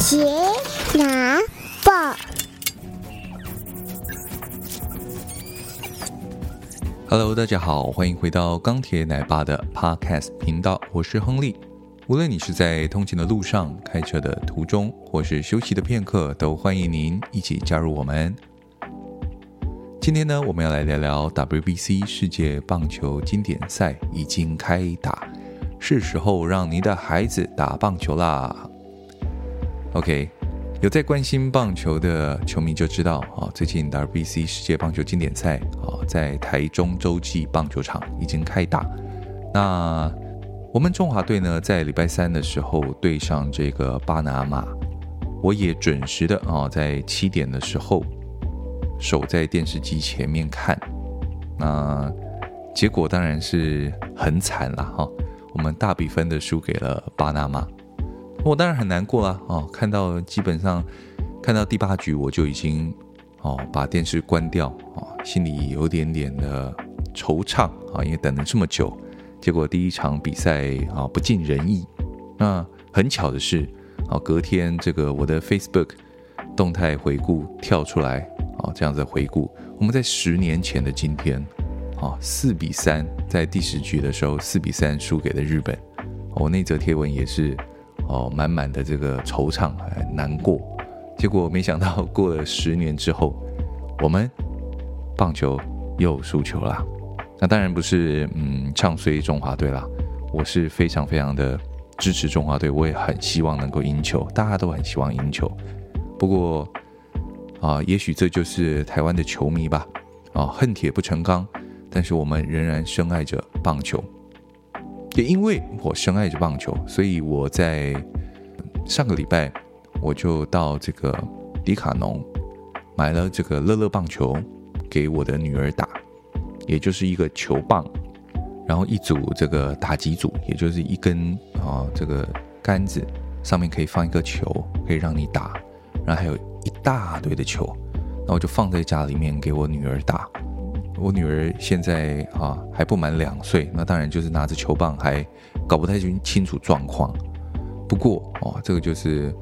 杰拿报，Hello，大家好，欢迎回到钢铁奶爸的 Podcast 频道，我是亨利。无论你是在通勤的路上、开车的途中，或是休息的片刻，都欢迎您一起加入我们。今天呢，我们要来聊聊 WBC 世界棒球经典赛已经开打，是时候让您的孩子打棒球啦。OK，有在关心棒球的球迷就知道啊，最近 WBC 世界棒球经典赛啊，在台中洲际棒球场已经开打。那我们中华队呢，在礼拜三的时候对上这个巴拿马，我也准时的啊，在七点的时候守在电视机前面看。那结果当然是很惨了哈，我们大比分的输给了巴拿马。我当然很难过啊！哦，看到基本上看到第八局我就已经哦把电视关掉啊，心里有点点的惆怅啊，因为等了这么久，结果第一场比赛啊不尽人意。那很巧的是啊，隔天这个我的 Facebook 动态回顾跳出来啊，这样子回顾，我们在十年前的今天啊，四比三在第十局的时候四比三输给了日本。我那则贴文也是。哦，满满的这个惆怅，还难过。结果没想到过了十年之后，我们棒球又输球了。那当然不是嗯唱衰中华队啦，我是非常非常的支持中华队，我也很希望能够赢球，大家都很希望赢球。不过啊，也许这就是台湾的球迷吧。啊，恨铁不成钢，但是我们仍然深爱着棒球。也因为我深爱着棒球，所以我在上个礼拜我就到这个迪卡侬买了这个乐乐棒球给我的女儿打，也就是一个球棒，然后一组这个打击组，也就是一根啊这个杆子上面可以放一个球，可以让你打，然后还有一大堆的球，然后我就放在家里面给我女儿打。我女儿现在啊还不满两岁，那当然就是拿着球棒还搞不太清清楚状况。不过哦，这个就是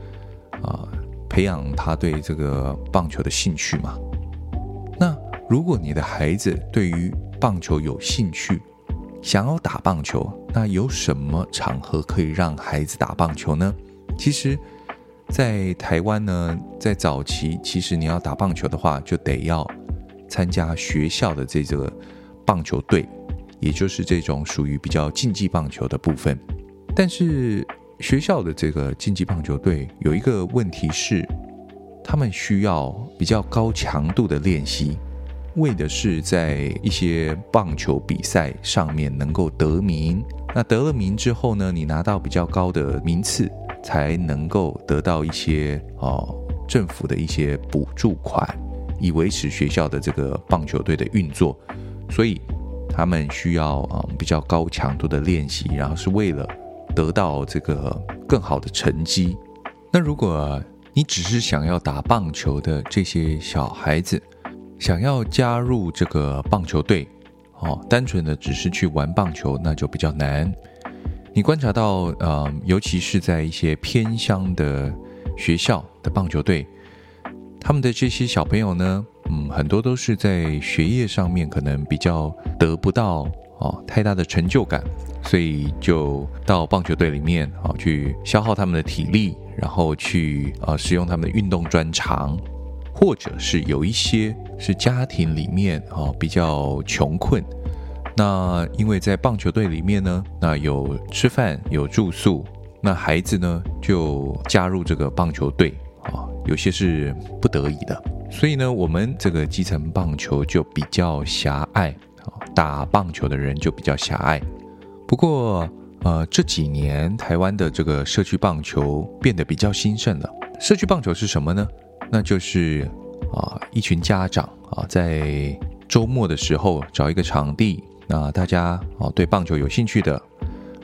啊培养她对这个棒球的兴趣嘛。那如果你的孩子对于棒球有兴趣，想要打棒球，那有什么场合可以让孩子打棒球呢？其实，在台湾呢，在早期，其实你要打棒球的话，就得要。参加学校的这个棒球队，也就是这种属于比较竞技棒球的部分。但是学校的这个竞技棒球队有一个问题是，他们需要比较高强度的练习，为的是在一些棒球比赛上面能够得名。那得了名之后呢，你拿到比较高的名次，才能够得到一些哦政府的一些补助款。以维持学校的这个棒球队的运作，所以他们需要啊比较高强度的练习，然后是为了得到这个更好的成绩。那如果你只是想要打棒球的这些小孩子，想要加入这个棒球队，哦，单纯的只是去玩棒球，那就比较难。你观察到，呃，尤其是在一些偏乡的学校的棒球队。他们的这些小朋友呢，嗯，很多都是在学业上面可能比较得不到哦太大的成就感，所以就到棒球队里面啊去消耗他们的体力，然后去啊使用他们的运动专长，或者是有一些是家庭里面啊比较穷困，那因为在棒球队里面呢，那有吃饭有住宿，那孩子呢就加入这个棒球队。有些是不得已的，所以呢，我们这个基层棒球就比较狭隘，打棒球的人就比较狭隘。不过，呃，这几年台湾的这个社区棒球变得比较兴盛了。社区棒球是什么呢？那就是啊，一群家长啊，在周末的时候找一个场地，那大家啊对棒球有兴趣的，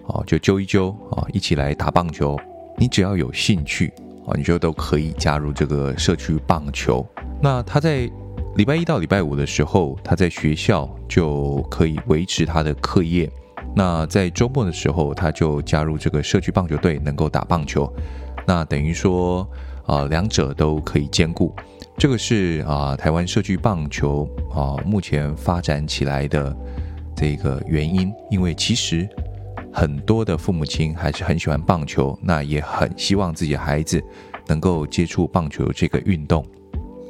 啊就揪一揪啊，一起来打棒球。你只要有兴趣。啊，你就都可以加入这个社区棒球。那他在礼拜一到礼拜五的时候，他在学校就可以维持他的课业。那在周末的时候，他就加入这个社区棒球队，能够打棒球。那等于说啊，两者都可以兼顾。这个是啊，台湾社区棒球啊目前发展起来的这个原因，因为其实很多的父母亲还是很喜欢棒球，那也很希望自己孩子能够接触棒球这个运动。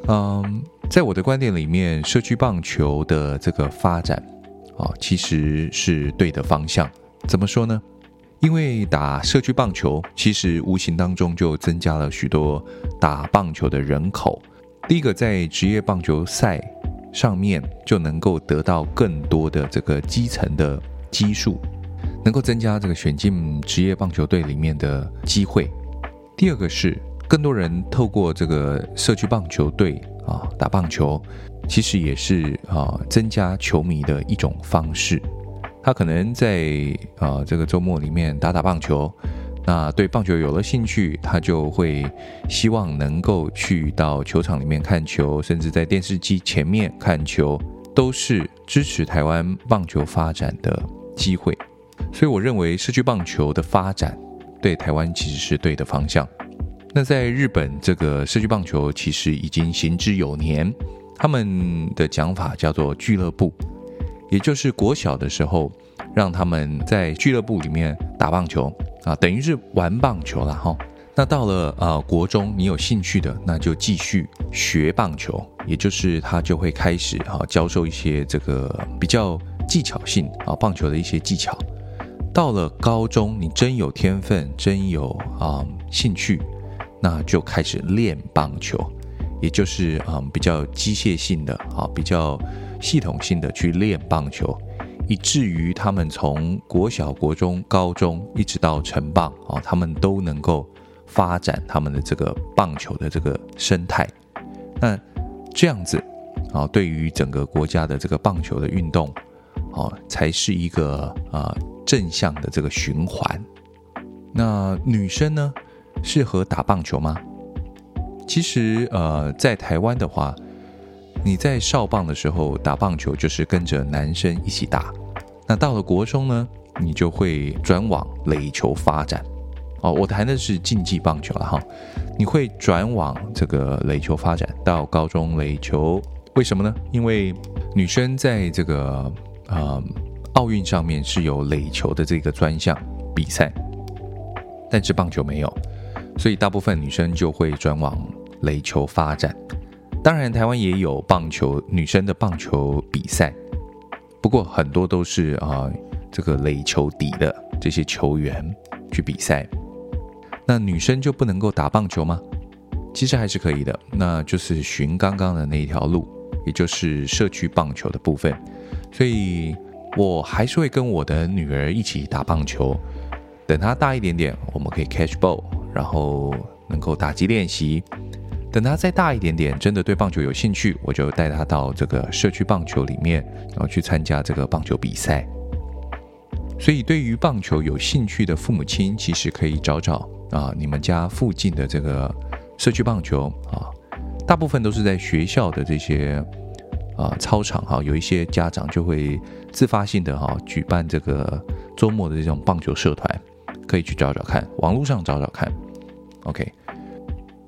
嗯，在我的观点里面，社区棒球的这个发展啊，其实是对的方向。怎么说呢？因为打社区棒球，其实无形当中就增加了许多打棒球的人口。第一个，在职业棒球赛上面就能够得到更多的这个基层的基数，能够增加这个选进职业棒球队里面的机会。第二个是，更多人透过这个社区棒球队啊打棒球，其实也是啊增加球迷的一种方式。他可能在啊这个周末里面打打棒球，那对棒球有了兴趣，他就会希望能够去到球场里面看球，甚至在电视机前面看球，都是支持台湾棒球发展的机会。所以我认为社区棒球的发展对台湾其实是对的方向。那在日本，这个社区棒球其实已经行之有年。他们的讲法叫做俱乐部，也就是国小的时候，让他们在俱乐部里面打棒球啊，等于是玩棒球了哈。那到了呃国中，你有兴趣的，那就继续学棒球，也就是他就会开始啊教授一些这个比较技巧性啊棒球的一些技巧。到了高中，你真有天分，真有啊兴趣。那就开始练棒球，也就是啊、嗯、比较机械性的啊比较系统性的去练棒球，以至于他们从国小、国中、高中一直到成棒啊，他们都能够发展他们的这个棒球的这个生态。那这样子啊，对于整个国家的这个棒球的运动啊，才是一个啊正向的这个循环。那女生呢？适合打棒球吗？其实，呃，在台湾的话，你在少棒的时候打棒球，就是跟着男生一起打。那到了国中呢，你就会转往垒球发展。哦，我谈的是竞技棒球了哈。你会转往这个垒球发展，到高中垒球，为什么呢？因为女生在这个呃奥运上面是有垒球的这个专项比赛，但是棒球没有。所以大部分女生就会转往垒球发展，当然台湾也有棒球女生的棒球比赛，不过很多都是啊、这个垒球底的这些球员去比赛。那女生就不能够打棒球吗？其实还是可以的，那就是循刚刚的那一条路，也就是社区棒球的部分。所以我还是会跟我的女儿一起打棒球，等她大一点点，我们可以 catch ball。然后能够打击练习，等她再大一点点，真的对棒球有兴趣，我就带她到这个社区棒球里面，然后去参加这个棒球比赛。所以，对于棒球有兴趣的父母亲，其实可以找找啊，你们家附近的这个社区棒球啊，大部分都是在学校的这些啊操场哈，有一些家长就会自发性的哈举办这个周末的这种棒球社团。可以去找找看，网络上找找看。OK，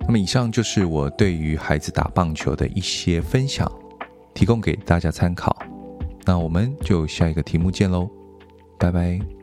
那么以上就是我对于孩子打棒球的一些分享，提供给大家参考。那我们就下一个题目见喽，拜拜。